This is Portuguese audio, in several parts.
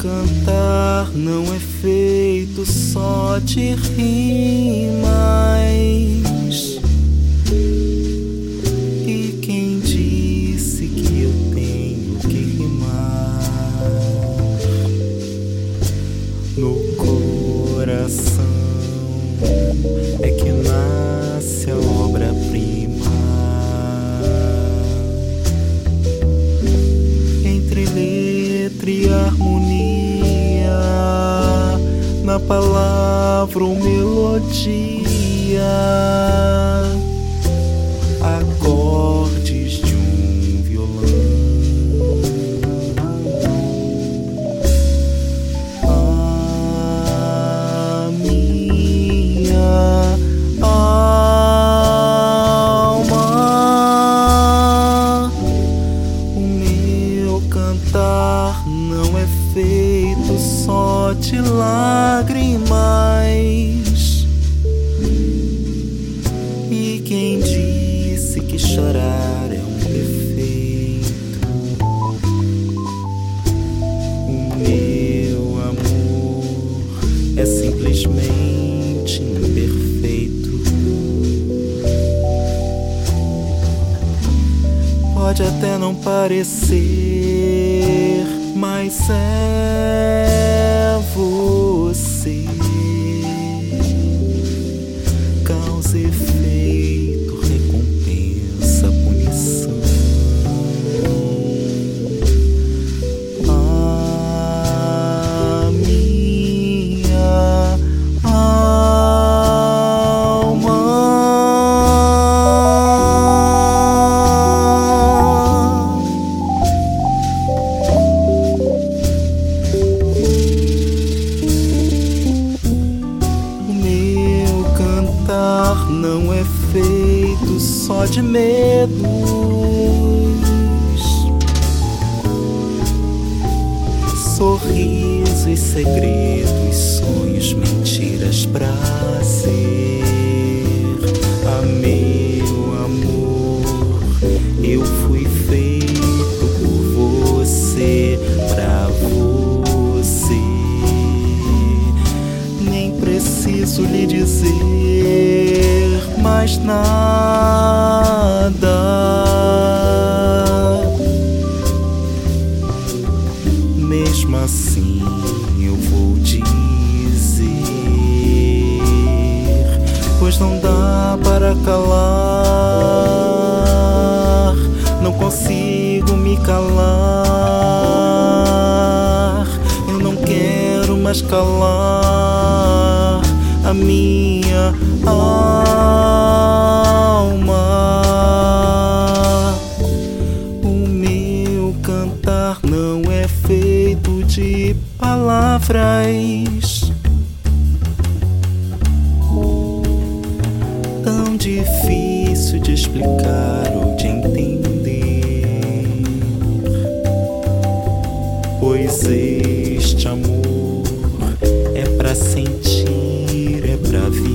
cantar não é feito só de rimas. E quem disse que eu tenho que rimar no coração é que nasce a obra-prima. Entre letra e harmonia, palavra ou melodia, acordes de um violão. A minha alma, o meu cantar não é feito só de lágrimas. E quem disse que chorar é um defeito? O meu amor é simplesmente imperfeito. Pode até não parecer, mas é de medos. Sorrisos, segredos, sonhos, mentiras, prazer. Ah, meu amor, eu fui feito por você, pra você. Nem preciso lhe dizer mais nada. Mesmo assim, eu vou dizer: Pois não dá para calar, não consigo me calar. Eu não quero mais calar a minha alma. De palavras. Tão difícil de explicar ou de entender. Pois este amor é pra sentir, é pra viver.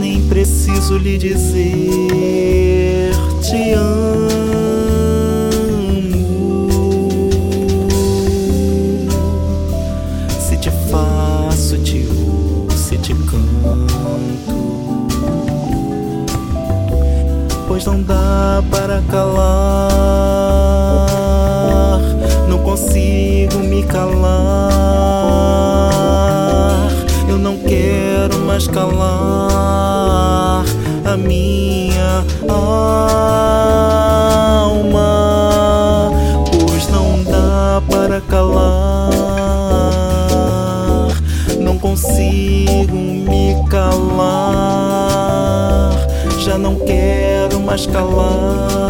Nem preciso lhe dizer não dá para calar, não consigo me calar. Eu não quero mais calar a minha alma, pois não dá para calar. Não consigo mais minha